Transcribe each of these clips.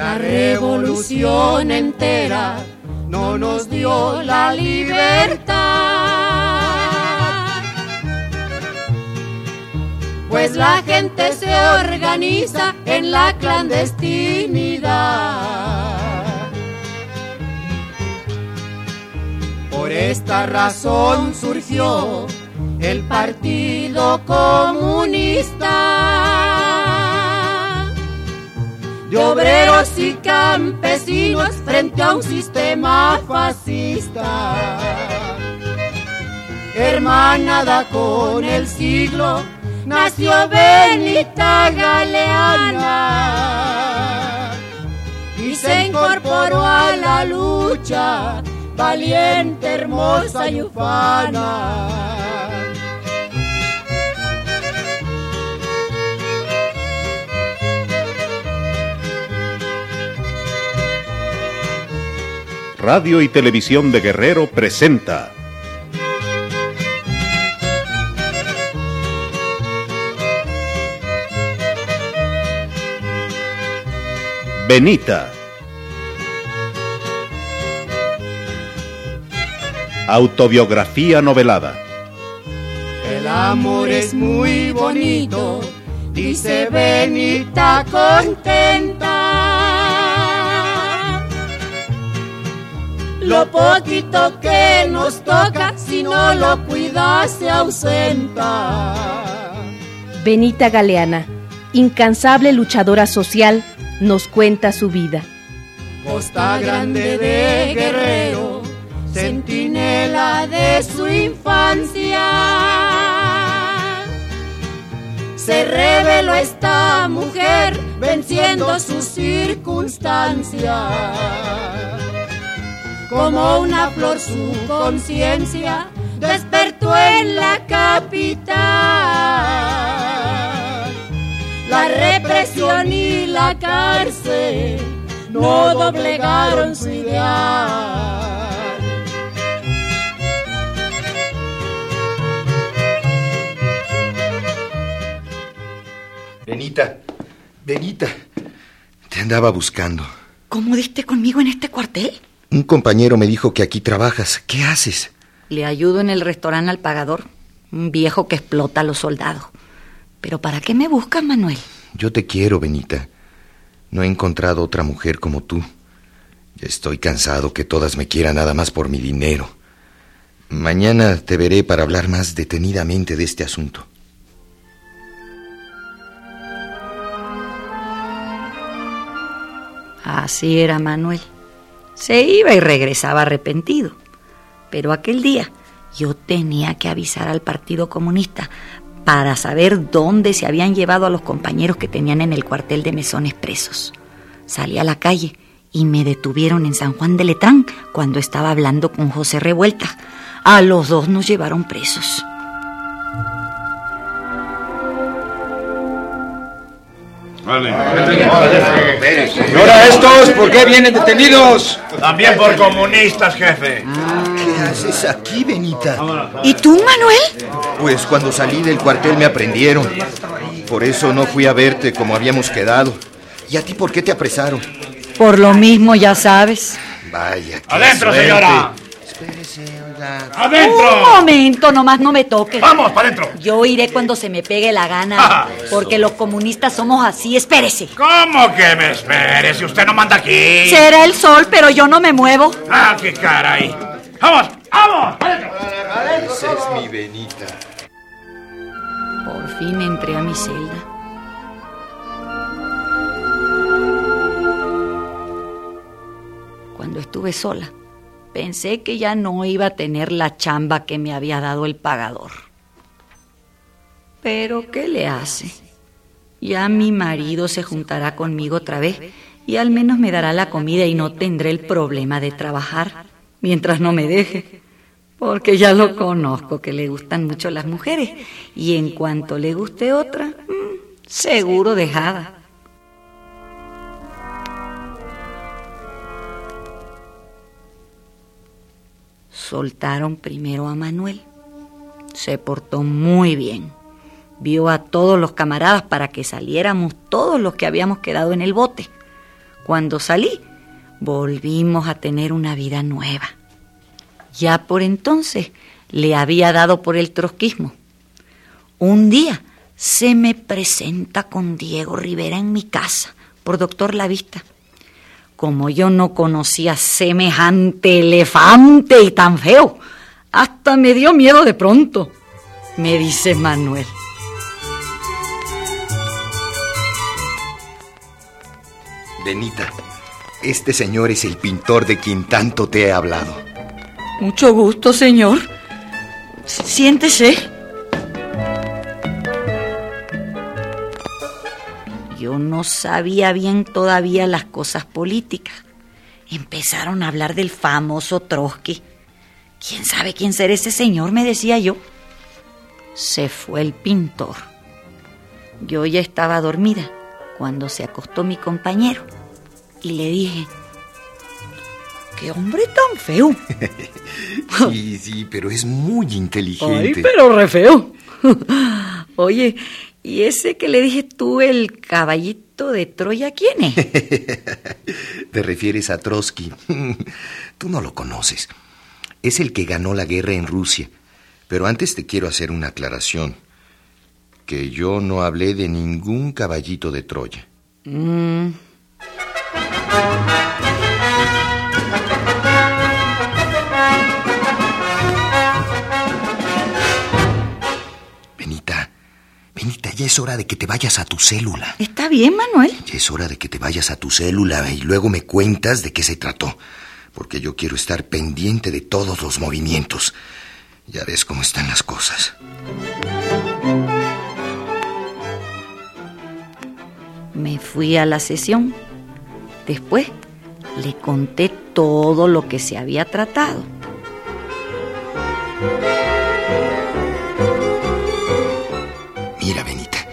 La revolución entera no nos dio la libertad. Pues la gente se organiza en la clandestinidad. Por esta razón surgió el Partido Comunista de obreros y campesinos frente a un sistema fascista. Hermanada con el siglo, nació Benita Galeana y se incorporó a la lucha valiente, hermosa y ufana. Radio y Televisión de Guerrero presenta Benita Autobiografía novelada. El amor es muy bonito, dice Benita contenta. Lo poquito que nos toca, si no lo cuidas, se ausenta. Benita Galeana, incansable luchadora social, nos cuenta su vida. Costa Grande de Guerrero centinela de su infancia. Se reveló esta mujer venciendo sus circunstancias. Como una flor su conciencia despertó en la capital. La represión y la cárcel no doblegaron su ideal. Benita, Benita, te andaba buscando. ¿Cómo diste conmigo en este cuartel? Un compañero me dijo que aquí trabajas. ¿Qué haces? Le ayudo en el restaurante al pagador, un viejo que explota a los soldados. ¿Pero para qué me buscas, Manuel? Yo te quiero, Benita. No he encontrado otra mujer como tú. Ya estoy cansado que todas me quieran nada más por mi dinero. Mañana te veré para hablar más detenidamente de este asunto. Así era Manuel. Se iba y regresaba arrepentido. Pero aquel día yo tenía que avisar al Partido Comunista para saber dónde se habían llevado a los compañeros que tenían en el cuartel de mesones presos. Salí a la calle y me detuvieron en San Juan de Letrán cuando estaba hablando con José Revuelta. A los dos nos llevaron presos. ¿Y ahora estos por qué vienen detenidos? También por comunistas, jefe. ¿Qué haces aquí, Benita? ¿Y tú, Manuel? Pues cuando salí del cuartel me aprendieron. Por eso no fui a verte como habíamos quedado. ¿Y a ti por qué te apresaron? Por lo mismo, ya sabes. Vaya. qué ¡Adentro, suerte. señora! Espérese, oiga. Un ¡Adentro! momento, nomás no me toques. ¡Vamos, para adentro! Yo iré cuando se me pegue la gana, porque los comunistas somos así, espérese. ¿Cómo que me espere si usted no manda aquí? Será el sol, pero yo no me muevo. ¡Ah, qué caray! ¡Vamos, vamos! ¡Adentro! Esa es mi Benita. Por fin entré a mi celda. Cuando estuve sola, pensé que ya no iba a tener la chamba que me había dado el pagador. Pero, ¿qué le hace? Ya mi marido se juntará conmigo otra vez y al menos me dará la comida y no tendré el problema de trabajar mientras no me deje. Porque ya lo conozco, que le gustan mucho las mujeres. Y en cuanto le guste otra, mm, seguro dejada. Soltaron primero a Manuel. Se portó muy bien. Vio a todos los camaradas para que saliéramos todos los que habíamos quedado en el bote. Cuando salí, volvimos a tener una vida nueva. Ya por entonces le había dado por el trotskismo. Un día se me presenta con Diego Rivera en mi casa, por doctor La Vista. Como yo no conocía semejante elefante y tan feo, hasta me dio miedo de pronto, me dice Manuel. Benita, este señor es el pintor de quien tanto te he hablado. Mucho gusto, señor. Siéntese. Yo no sabía bien todavía las cosas políticas. Empezaron a hablar del famoso Trotsky. ¿Quién sabe quién será ese señor? me decía yo. Se fue el pintor. Yo ya estaba dormida cuando se acostó mi compañero y le dije, ¡qué hombre tan feo! sí, sí, pero es muy inteligente. Ay, pero re feo. Oye, ¿y ese que le dije tú, el caballito de Troya, quién es? Te refieres a Trotsky. Tú no lo conoces. Es el que ganó la guerra en Rusia. Pero antes te quiero hacer una aclaración que yo no hablé de ningún caballito de Troya. Mm. Benita, ya es hora de que te vayas a tu célula. Está bien, Manuel. Ya es hora de que te vayas a tu célula y luego me cuentas de qué se trató. Porque yo quiero estar pendiente de todos los movimientos. Ya ves cómo están las cosas. Me fui a la sesión. Después le conté todo lo que se había tratado. Mira, Benita,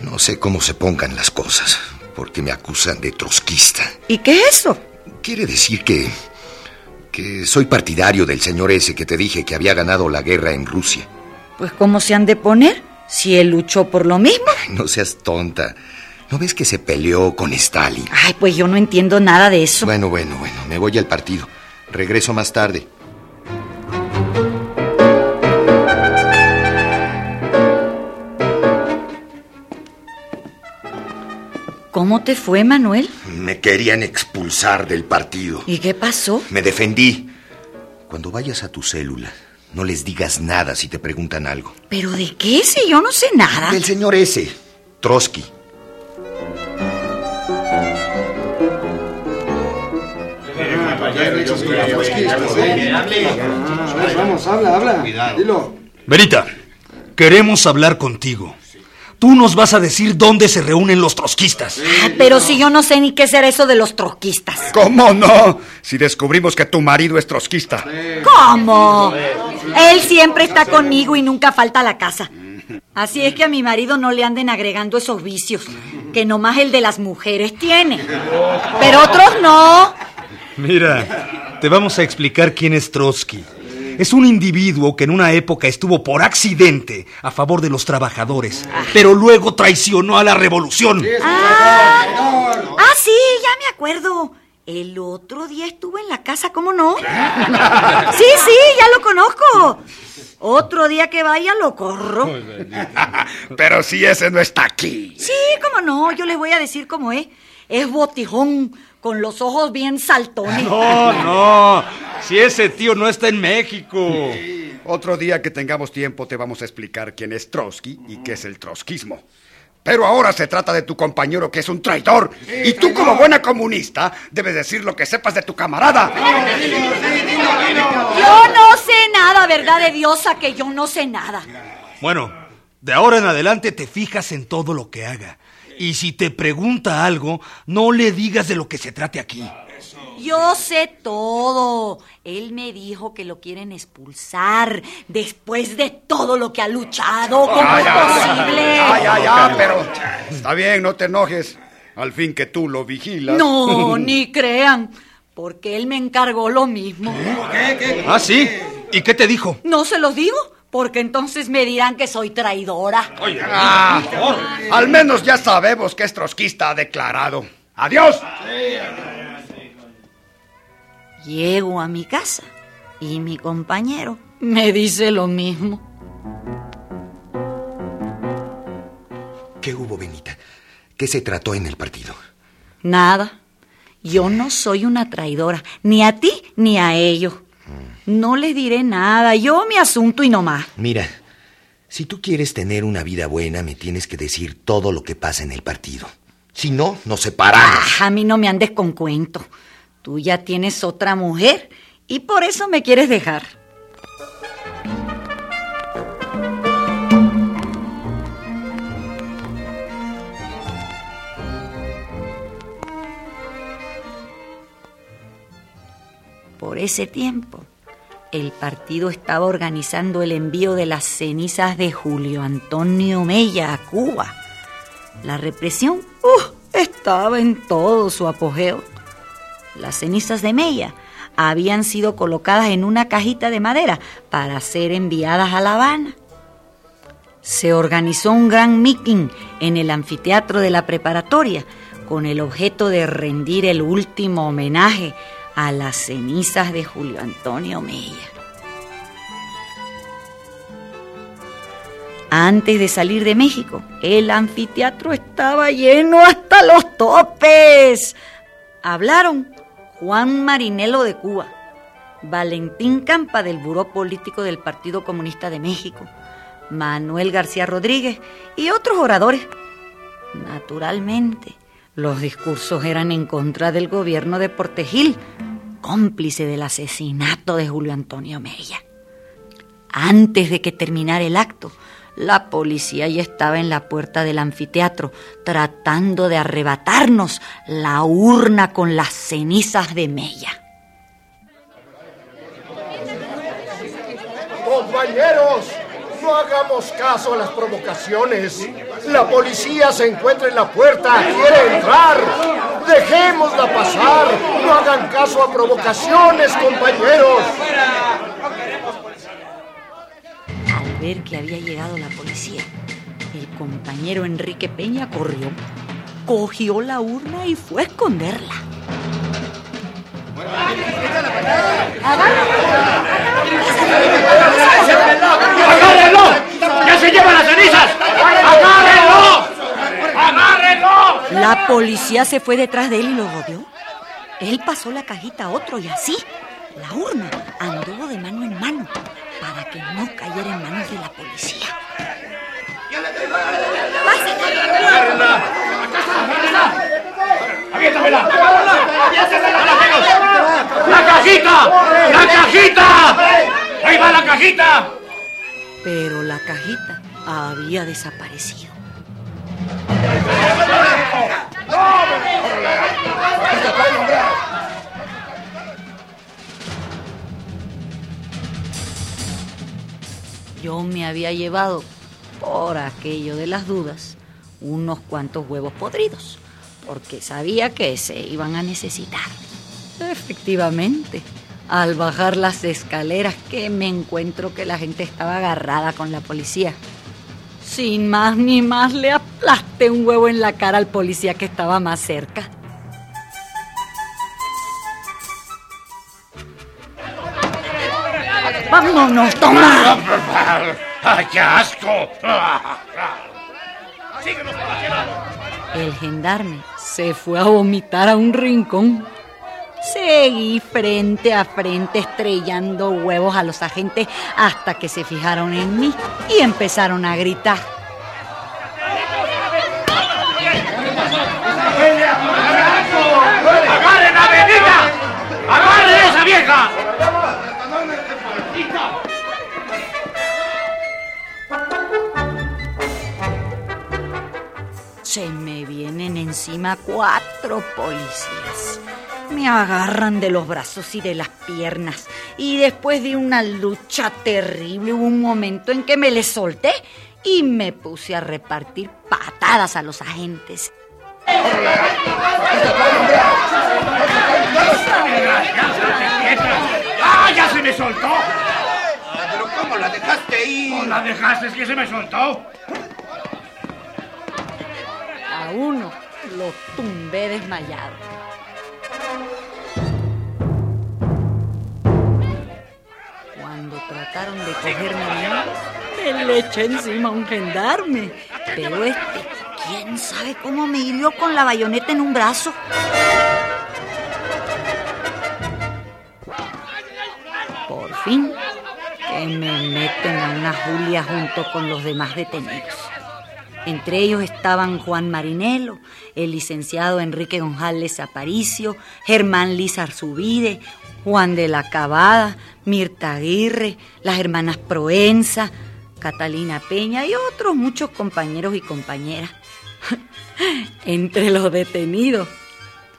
no sé cómo se pongan las cosas, porque me acusan de trotskista. ¿Y qué es eso? Quiere decir que... que soy partidario del señor ese que te dije que había ganado la guerra en Rusia. Pues ¿cómo se han de poner? Si él luchó por lo mismo. no seas tonta. ¿No ves que se peleó con Stalin? Ay, pues yo no entiendo nada de eso. Bueno, bueno, bueno, me voy al partido. Regreso más tarde. ¿Cómo te fue, Manuel? Me querían expulsar del partido. ¿Y qué pasó? Me defendí. Cuando vayas a tu célula, no les digas nada si te preguntan algo. ¿Pero de qué? Si yo no sé nada. Del señor ese, Trotsky. Vamos, habla, habla. Dilo. Verita, queremos hablar contigo. Tú nos vas a decir dónde se reúnen los trotskistas. Ah, pero si yo no sé ni qué será eso de los trotskistas. ¿Cómo no? Si descubrimos que tu marido es trotskista. ¿Cómo? Él siempre está conmigo y nunca falta a la casa. Así es que a mi marido no le anden agregando esos vicios, que nomás el de las mujeres tiene. Pero otros no. Mira, te vamos a explicar quién es Trotsky. Es un individuo que en una época estuvo por accidente a favor de los trabajadores, pero luego traicionó a la revolución. Ah, ah, sí, ya me acuerdo. El otro día estuvo en la casa, ¿cómo no? Sí, sí, ya lo conozco. Otro día que vaya lo corro. Pero si ese no está aquí. Sí, cómo no, yo les voy a decir cómo es. Es botijón, con los ojos bien saltones. No, no. Si ese tío no está en México. Otro día que tengamos tiempo te vamos a explicar quién es Trotsky y qué es el trotskismo. Pero ahora se trata de tu compañero que es un traidor. y tú como buena comunista debes decir lo que sepas de tu camarada. Yo no sé nada, verdad de diosa, que yo no sé nada. Bueno, de ahora en adelante te fijas en todo lo que haga. Y si te pregunta algo, no le digas de lo que se trate aquí. Yo sé todo. Él me dijo que lo quieren expulsar después de todo lo que ha luchado. ¿Cómo es posible? Ay, ay, ay, pero está bien, no te enojes. Al fin que tú lo vigilas. No, ni crean, porque él me encargó lo mismo. ¿Qué? Ah, sí. ¿Y qué te dijo? No se los digo. Porque entonces me dirán que soy traidora. Oye, ah, al menos ya sabemos que es trotskista declarado. ¡Adiós! Llego a mi casa y mi compañero me dice lo mismo. ¿Qué hubo, Benita? ¿Qué se trató en el partido? Nada. Yo no soy una traidora, ni a ti ni a ellos. No les diré nada, yo mi asunto y no más. Mira, si tú quieres tener una vida buena, me tienes que decir todo lo que pasa en el partido. Si no, nos separamos. Ah, a mí no me andes con cuento. Tú ya tienes otra mujer y por eso me quieres dejar. Por ese tiempo, el partido estaba organizando el envío de las cenizas de Julio Antonio Mella a Cuba. La represión uh, estaba en todo su apogeo. Las cenizas de Mella habían sido colocadas en una cajita de madera para ser enviadas a La Habana. Se organizó un gran meeting en el anfiteatro de la preparatoria con el objeto de rendir el último homenaje a las cenizas de Julio Antonio Mella. Antes de salir de México, el anfiteatro estaba lleno hasta los topes. Hablaron Juan Marinelo de Cuba, Valentín Campa del Buró Político del Partido Comunista de México, Manuel García Rodríguez y otros oradores. Naturalmente, los discursos eran en contra del gobierno de Portegil, cómplice del asesinato de Julio Antonio Mella. Antes de que terminara el acto, la policía ya estaba en la puerta del anfiteatro tratando de arrebatarnos la urna con las cenizas de Mella. Compañeros, no hagamos caso a las provocaciones. La policía se encuentra en la puerta, quiere entrar. Dejémosla pasar. No hagan caso a provocaciones, compañeros. Al ver que había llegado la policía, el compañero Enrique Peña corrió, cogió la urna y fue a esconderla. ¡Ya se llevan las cenizas! ¡Agárrenlo! ¡Agárrenlo! La policía se fue detrás de él y lo rodeó. Él pasó la cajita a otro y así, la urna anduvo de mano en mano para que no cayera en manos de la policía. ¡Agárrenla! ¡Aviéntamela! ¡La cajita! ¡La cajita! ¡Ahí va la cajita! Pero la cajita había desaparecido. Yo me había llevado, por aquello de las dudas, unos cuantos huevos podridos, porque sabía que se iban a necesitar. Efectivamente, al bajar las escaleras que me encuentro que la gente estaba agarrada con la policía. Sin más ni más le aplasté un huevo en la cara al policía que estaba más cerca. ¡Vámonos, toma! ¡Ay, qué asco! El gendarme se fue a vomitar a un rincón. Seguí frente a frente estrellando huevos a los agentes hasta que se fijaron en mí y empezaron a gritar. ¡Agarren a Benita! ¡Agarren a esa vieja! Se me vienen encima cuatro policías. Me agarran de los brazos y de las piernas. Y después de una lucha terrible hubo un momento en que me les solté y me puse a repartir patadas a los agentes. ¡Ah, ya se me soltó! ¿Pero cómo la dejaste ir? ¿O la dejaste? ¿Es que se me soltó? A uno Lo tumbé desmayado. Cuando trataron de cogerme a mí, me le eché encima a un gendarme. Pero este, quién sabe cómo me hirió con la bayoneta en un brazo. Por fin, que me meten a una Julia junto con los demás detenidos. Entre ellos estaban Juan Marinelo, el licenciado Enrique González Aparicio, Germán Lizar Subide, Juan de la Cabada, Mirta Aguirre, las hermanas Proenza, Catalina Peña y otros muchos compañeros y compañeras. Entre los detenidos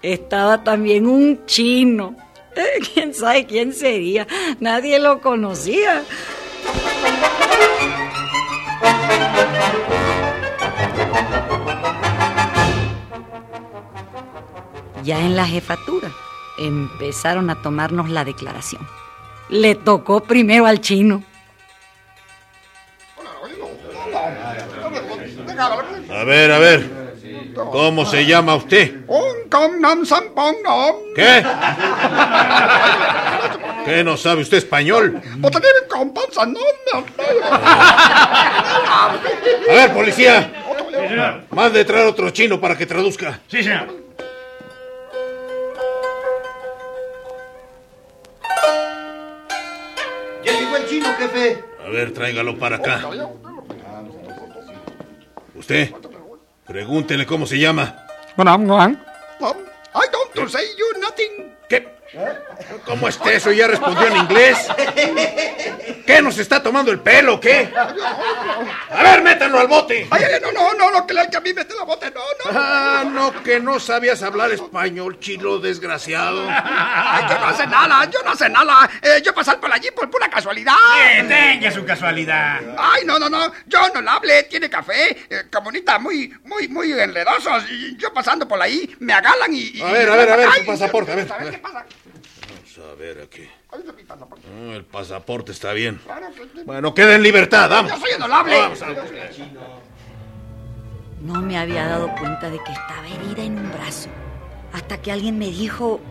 estaba también un chino. ¿Quién sabe quién sería? Nadie lo conocía. Ya en la jefatura empezaron a tomarnos la declaración. Le tocó primero al chino. A ver, a ver. ¿Cómo se llama usted? ¿Qué? ¿Qué no sabe usted español? A ver, policía. Mande traer otro chino para que traduzca. Sí, señor. Jefe. A ver, tráigalo para acá. Usted, pregúntele cómo se llama. I don't say you nothing. ¿Qué? ¿Cómo está eso? ¿Ya respondió en inglés? ¿Qué nos está tomando el pelo? ¿Qué? A ver, métanlo al bote. Ay, ay, no, no, no, no, que, la- que a mí mete la bote, no, no. Ah, no, que no sabías hablar español, chilo desgraciado. Ay, yo no sé nada, yo no sé nada. Eh, yo pasar por allí por pura casualidad. Tenga su casualidad. Ay, no, no, no, yo no la hablé, tiene café, eh, comunita muy, muy, muy enredosos. Y yo pasando por ahí, me agalan y... y- A ver, a ver, a ver, su pasaporte, a ver, ¿sabes a ver. qué pasa? A ver aquí. Ay, mi pasaporte. Ah, el pasaporte está bien. Bueno, queda en libertad, vamos. Yo soy honorable. Vamos a- No me había dado cuenta de que estaba herida en un brazo. Hasta que alguien me dijo,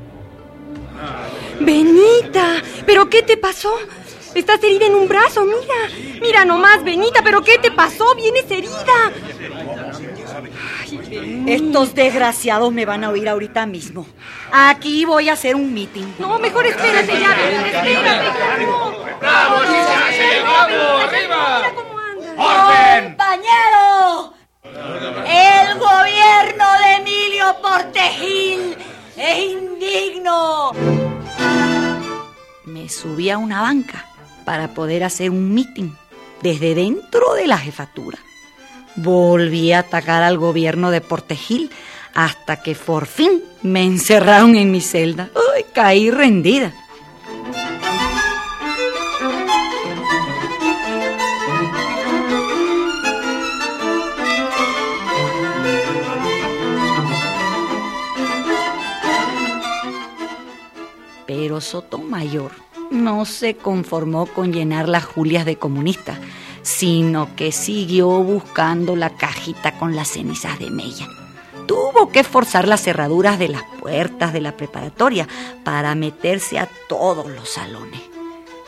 Benita, ¿pero qué te pasó? Estás herida en un brazo, mira. Mira nomás, Benita, ¿pero qué te pasó? Vienes herida. Estos desgraciados me van a oír ahorita mismo. Aquí voy a hacer un meeting. No, mejor espérate ya, espérate. ¡Bravo, sí se hace! ¡Bravo, arriba! ¡Orden! ¡Compañero! El gobierno de Emilio Portegil es indigno. Me subí a una banca para poder hacer un meeting desde dentro de la jefatura. Volví a atacar al gobierno de Portegil hasta que por fin me encerraron en mi celda. ¡Ay, caí rendida! Pero Sotomayor no se conformó con llenar las Julias de comunista, sino que siguió buscando la cajita con las cenizas de Mella. Tuvo que forzar las cerraduras de las puertas de la preparatoria para meterse a todos los salones.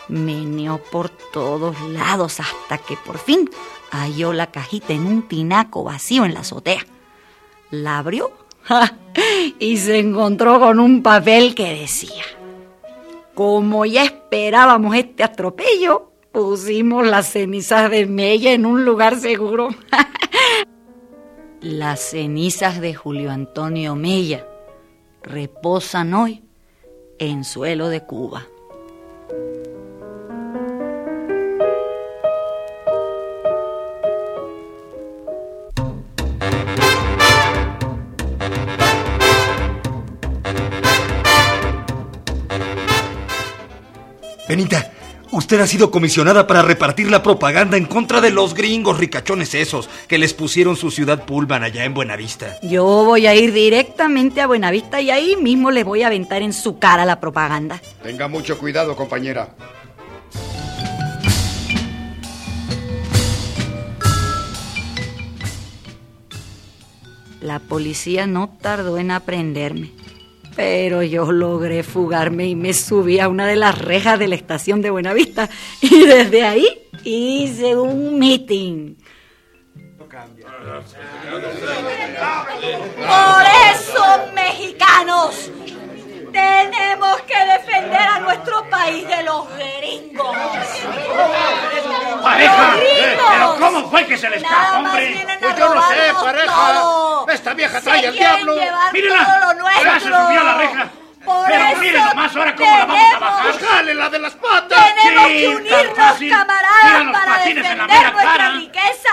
Meneó por todos lados hasta que por fin halló la cajita en un tinaco vacío en la azotea. La abrió y se encontró con un papel que decía, como ya esperábamos este atropello, pusimos las cenizas de Mella en un lugar seguro. las cenizas de Julio Antonio Mella reposan hoy en suelo de Cuba. Benita, usted ha sido comisionada para repartir la propaganda en contra de los gringos ricachones esos que les pusieron su ciudad Pullman allá en Buenavista. Yo voy a ir directamente a Buenavista y ahí mismo les voy a aventar en su cara la propaganda. Tenga mucho cuidado, compañera. La policía no tardó en aprenderme. Pero yo logré fugarme y me subí a una de las rejas de la estación de Buenavista. Y desde ahí hice un meeting. Por eso, mexicanos, tenemos que defender a nuestro país de los gringos. ¡Pareja! ¡Los gringos! ¿Pero cómo fue que se le escapó, hombre? Pues yo no sé, pareja. todo. Esta vieja Se trae al quieren diablo. nuestro. ya se subió a la reja. Por Pero eso mire nomás ahora cómo la vamos a bajar. Pues jale la de las patas. Tenemos Sí, que unirnos, camaradas, para defender nuestra cara. riqueza.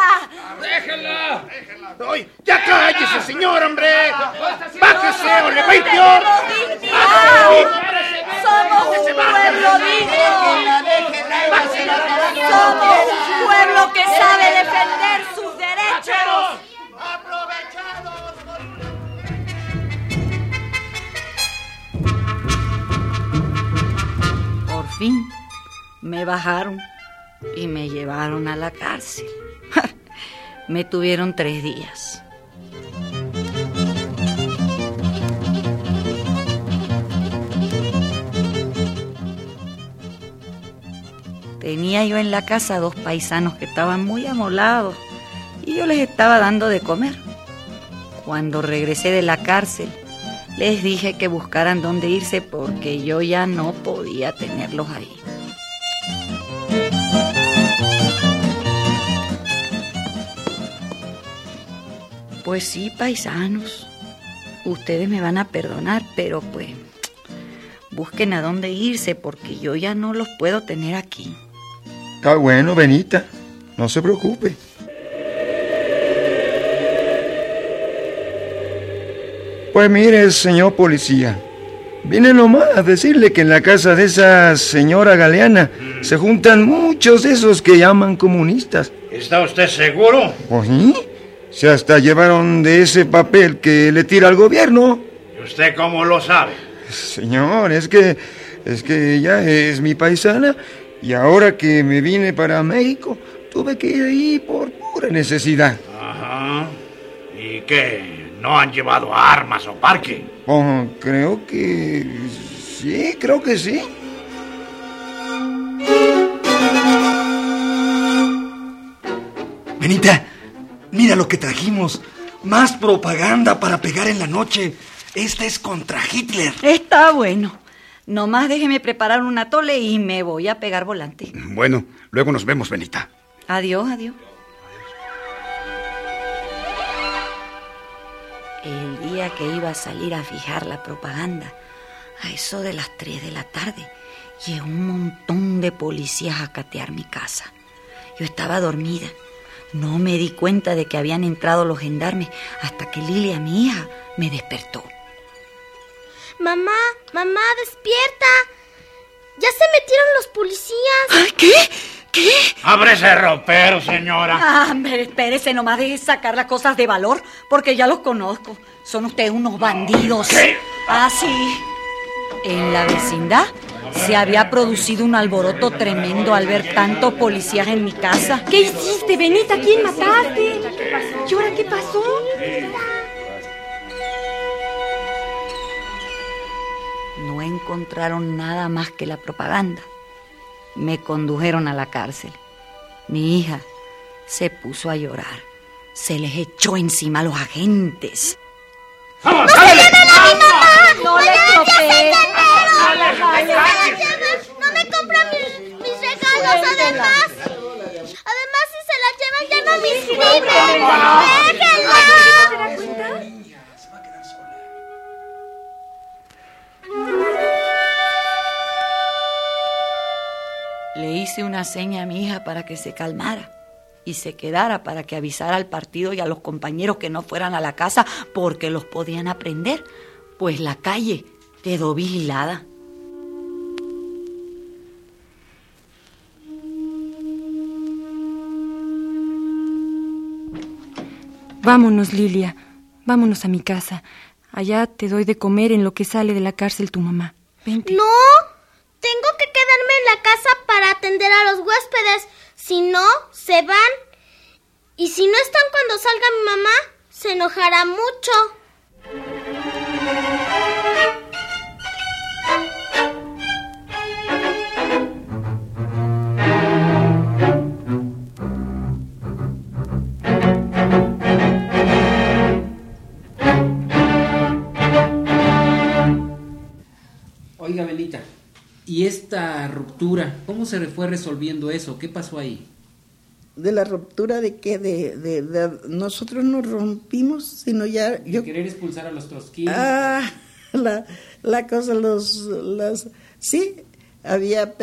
Déjela. Ay, ya cállese, señor, hombre. Bájese o le va a ir peor. Somos un pueblo digno. Somos un pueblo que sabe defender sus derechos. Me bajaron y me llevaron a la cárcel. me tuvieron tres días. Tenía yo en la casa dos paisanos que estaban muy amolados y yo les estaba dando de comer. Cuando regresé de la cárcel, les dije que buscaran dónde irse porque yo ya no podía tenerlos ahí. Pues sí, paisanos, ustedes me van a perdonar, pero pues busquen a dónde irse porque yo ya no los puedo tener aquí. Está bueno, Benita. No se preocupe. Pues mire, señor policía. Vine nomás a decirle que en la casa de esa señora Galeana se juntan muchos de esos que llaman comunistas. ¿Está usted seguro? Pues sí. Se hasta llevaron de ese papel que le tira al gobierno. ¿Y usted cómo lo sabe? Señor, es que es que ella es mi paisana y ahora que me vine para México tuve que ir ahí por pura necesidad. Ajá. ¿Y qué? ¿No han llevado armas o parque? Oh, creo que sí, creo que sí. Benita, mira lo que trajimos. Más propaganda para pegar en la noche. Esta es contra Hitler. Está bueno. Nomás déjeme preparar un atole y me voy a pegar volante. Bueno, luego nos vemos, Benita. Adiós, adiós. El día que iba a salir a fijar la propaganda, a eso de las 3 de la tarde, llegó un montón de policías a catear mi casa. Yo estaba dormida. No me di cuenta de que habían entrado los gendarmes hasta que Lilia, mi hija, me despertó. Mamá, mamá, despierta. Ya se metieron los policías. ¿Qué? ¿Qué? ¡Abre ese ropero, señora! Ah, hombre, espérese, nomás deje sacar las cosas de valor, porque ya los conozco. Son ustedes unos bandidos. ¿Qué? Ah, sí. En la vecindad se había producido un alboroto tremendo al ver tantos policías en mi casa. ¿Qué hiciste, Benita? ¿A quién mataste? ¿Y ahora qué pasó? No encontraron nada más que la propaganda. Me condujeron a la cárcel. Mi hija se puso a llorar. Se les echó encima a los agentes. ¡Vamos, ¡No se ándale! lleven a mi mamá! No le. No me compran mis, mis regalos, además. Además, si se la llevan, ya no me inscriben. ¡Déjenla! Le hice una seña a mi hija para que se calmara y se quedara para que avisara al partido y a los compañeros que no fueran a la casa porque los podían aprender, pues la calle quedó vigilada. Vámonos, Lilia. Vámonos a mi casa. Allá te doy de comer en lo que sale de la cárcel tu mamá. Vente. No, tengo que quedarme en la casa para atender a los huéspedes. Si no, se van. Y si no están cuando salga mi mamá, Se enojará mucho. ¿Y esta ruptura, cómo se fue resolviendo eso? ¿Qué pasó ahí? de la ruptura de que de, de, de, nosotros no rompimos, sino ya yo querer expulsar a los trotskistas. Ah, la, la cosa los las sí había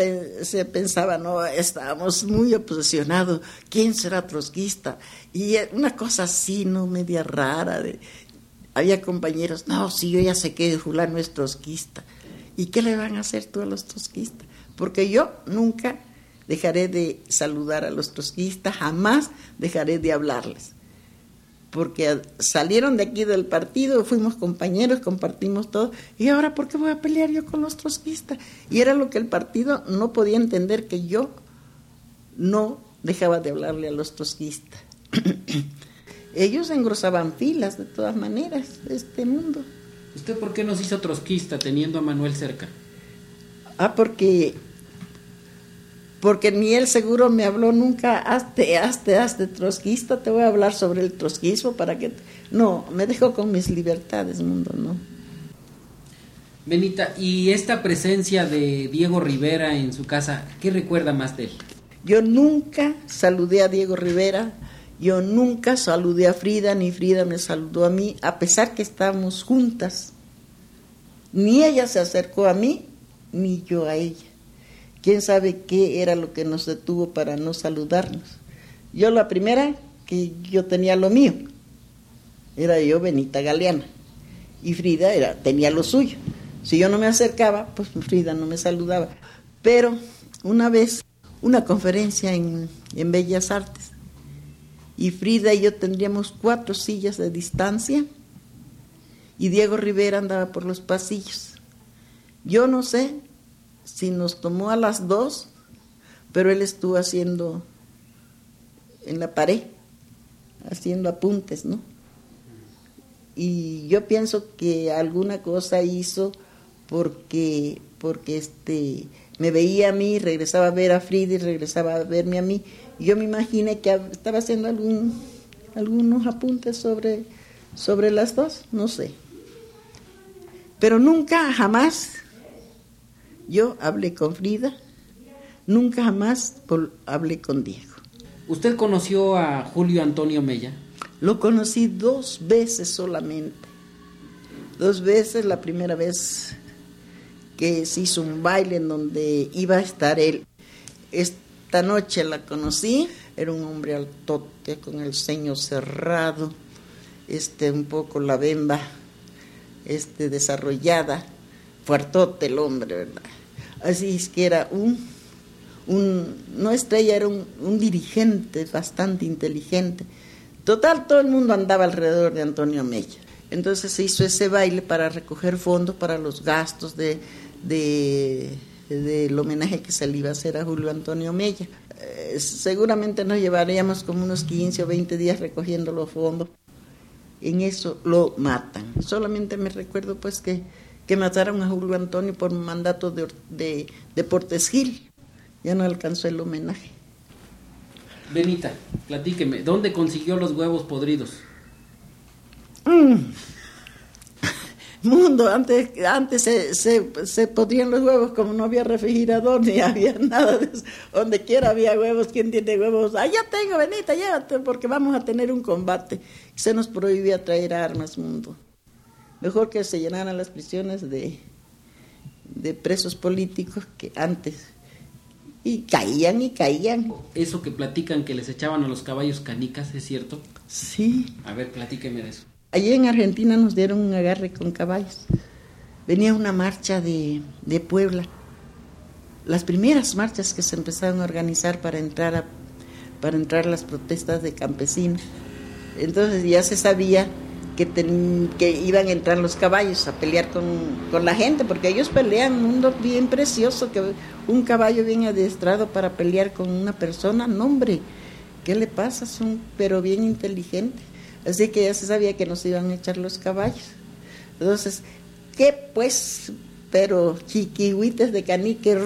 se pensaba no estábamos muy obsesionados quién será trotskista y una cosa así no media rara de había compañeros no si yo ya sé que fulano es trotskista y qué le van a hacer tú a los trotskistas porque yo nunca dejaré de saludar a los trotskistas, jamás dejaré de hablarles. Porque salieron de aquí del partido, fuimos compañeros, compartimos todo, y ahora ¿por qué voy a pelear yo con los trotskistas? Y era lo que el partido no podía entender, que yo no dejaba de hablarle a los trotskistas. Ellos engrosaban filas de todas maneras este mundo. ¿Usted por qué nos hizo trotskista teniendo a Manuel cerca? Ah, porque porque ni él seguro me habló nunca, hazte, hazte, hazte trotskista, te voy a hablar sobre el trotskismo para que... No, me dejó con mis libertades, mundo, no. Benita, ¿y esta presencia de Diego Rivera en su casa, qué recuerda más de él? Yo nunca saludé a Diego Rivera, yo nunca saludé a Frida, ni Frida me saludó a mí, a pesar que estábamos juntas. Ni ella se acercó a mí, ni yo a ella quién sabe qué era lo que nos detuvo para no saludarnos. Yo la primera, que yo tenía lo mío, era yo Benita Galeana, y Frida era, tenía lo suyo. Si yo no me acercaba, pues Frida no me saludaba. Pero una vez, una conferencia en, en Bellas Artes, y Frida y yo tendríamos cuatro sillas de distancia, y Diego Rivera andaba por los pasillos. Yo no sé si nos tomó a las dos, pero él estuvo haciendo en la pared, haciendo apuntes, ¿no? Y yo pienso que alguna cosa hizo porque, porque este, me veía a mí, regresaba a ver a Frida y regresaba a verme a mí. Yo me imaginé que estaba haciendo algún, algunos apuntes sobre, sobre las dos, no sé. Pero nunca, jamás yo hablé con Frida, nunca jamás hablé con Diego. ¿Usted conoció a Julio Antonio Mella? Lo conocí dos veces solamente. Dos veces, la primera vez que se hizo un baile en donde iba a estar él. Esta noche la conocí, era un hombre altote con el ceño cerrado, este un poco la bemba este desarrollada, fuertote el hombre, ¿verdad? Así es que era un, un no estrella, era un, dirigente bastante inteligente. Total, todo el mundo andaba alrededor de Antonio Mella. Entonces se hizo ese baile para recoger fondos para los gastos de, de, del homenaje que se le iba a hacer a Julio Antonio Mella. Eh, seguramente nos llevaríamos como unos 15 o 20 días recogiendo los fondos. En eso lo matan. Solamente me recuerdo pues que que mataron a Julio Antonio por mandato de, de, de Portes Gil. Ya no alcanzó el homenaje. Benita, platíqueme, ¿dónde consiguió los huevos podridos? Mm. Mundo, antes, antes se, se, se, podrían los huevos como no había refrigerador ni había nada de eso. Donde quiera había huevos, ¿quién tiene huevos? Ah, ya tengo, Benita, llévate, porque vamos a tener un combate. Se nos prohibía traer armas, mundo. Mejor que se llenaran las prisiones de, de presos políticos que antes. Y caían y caían. Eso que platican que les echaban a los caballos canicas, ¿es cierto? Sí. A ver, platíqueme de eso. Allí en Argentina nos dieron un agarre con caballos. Venía una marcha de, de Puebla. Las primeras marchas que se empezaron a organizar para entrar a, para entrar las protestas de campesinos. Entonces ya se sabía que, que iban a entrar los caballos a pelear con, con, la gente, porque ellos pelean un bien precioso, que un caballo bien adiestrado para pelear con una persona, no hombre, ¿qué le pasa? Son pero bien inteligentes. Así que ya se sabía que nos iban a echar los caballos. Entonces, ¿qué pues? Pero chiquihuites de canique,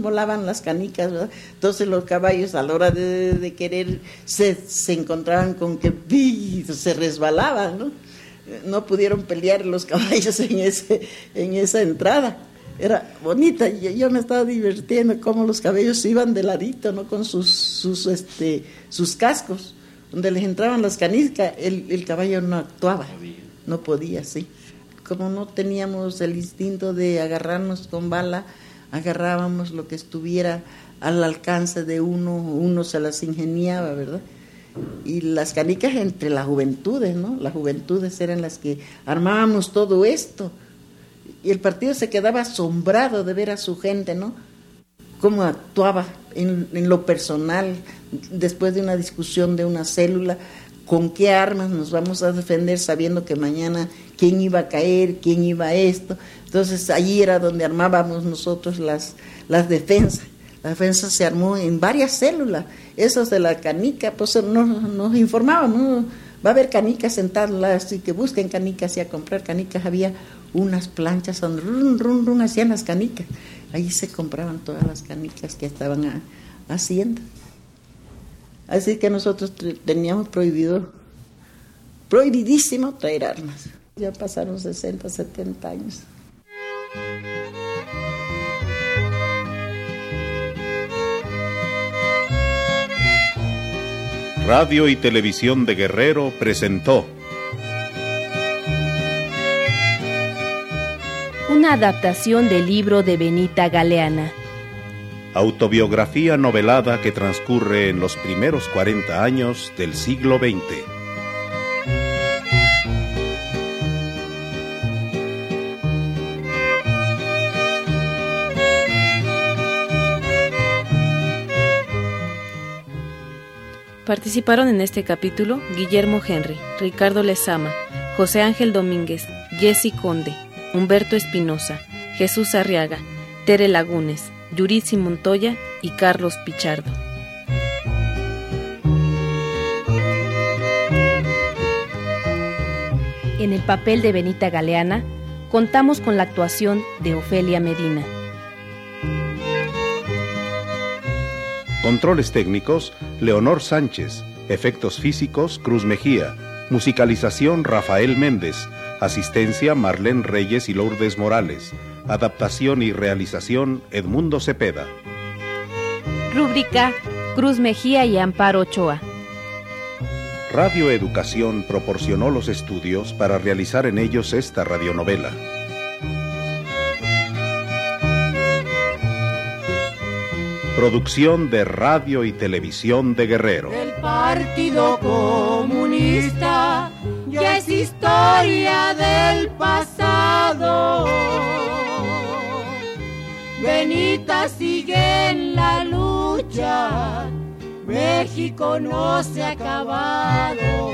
volaban las canicas, ¿verdad? Entonces los caballos a la hora de, querer se, se, encontraban con que se resbalaban, ¿no? No pudieron pelear los caballos en, ese, en esa entrada. Era bonita, y yo me estaba divirtiendo cómo los caballos iban de ladito, ¿no? Con sus, sus, este, sus cascos, donde les entraban las canicas, el, el caballo no actuaba, no podía, sí como no teníamos el instinto de agarrarnos con bala, agarrábamos lo que estuviera al alcance de uno, uno se las ingeniaba, ¿verdad? Y las canicas entre las juventudes, ¿no? Las juventudes eran las que armábamos todo esto. Y el partido se quedaba asombrado de ver a su gente, ¿no? Cómo actuaba en, lo personal, después de una discusión de una célula, con qué armas nos vamos a defender sabiendo que mañana quién iba a caer, quién iba a esto. Entonces allí era donde armábamos nosotros las, las defensas. La defensa se armó en varias células. Esos de la canica, pues nos, nos informaban, va a haber canicas sentadas, así que busquen canicas y a comprar canicas. Había unas planchas donde run, run, run, hacían las canicas. Allí se compraban todas las canicas que estaban haciendo. Así que nosotros teníamos prohibido, prohibidísimo traer armas. Ya pasaron 60, 70 años. Radio y Televisión de Guerrero presentó una adaptación del libro de Benita Galeana autobiografía novelada que transcurre en los primeros 40 años del siglo XX. Participaron en este capítulo Guillermo Henry, Ricardo Lezama, José Ángel Domínguez, Jesse Conde, Humberto Espinosa, Jesús Arriaga, Tere Lagunes, Yurici Montoya y Carlos Pichardo. En el papel de Benita Galeana, contamos con la actuación de Ofelia Medina. Controles técnicos, Leonor Sánchez. Efectos físicos, Cruz Mejía. Musicalización, Rafael Méndez. Asistencia, Marlene Reyes y Lourdes Morales. Adaptación y realización Edmundo Cepeda. Rúbrica Cruz Mejía y Amparo Ochoa. Radio Educación proporcionó los estudios para realizar en ellos esta radionovela. Producción de Radio y Televisión de Guerrero. El Partido Comunista ya es historia del pasado. Benita sigue en la lucha, México no se ha acabado.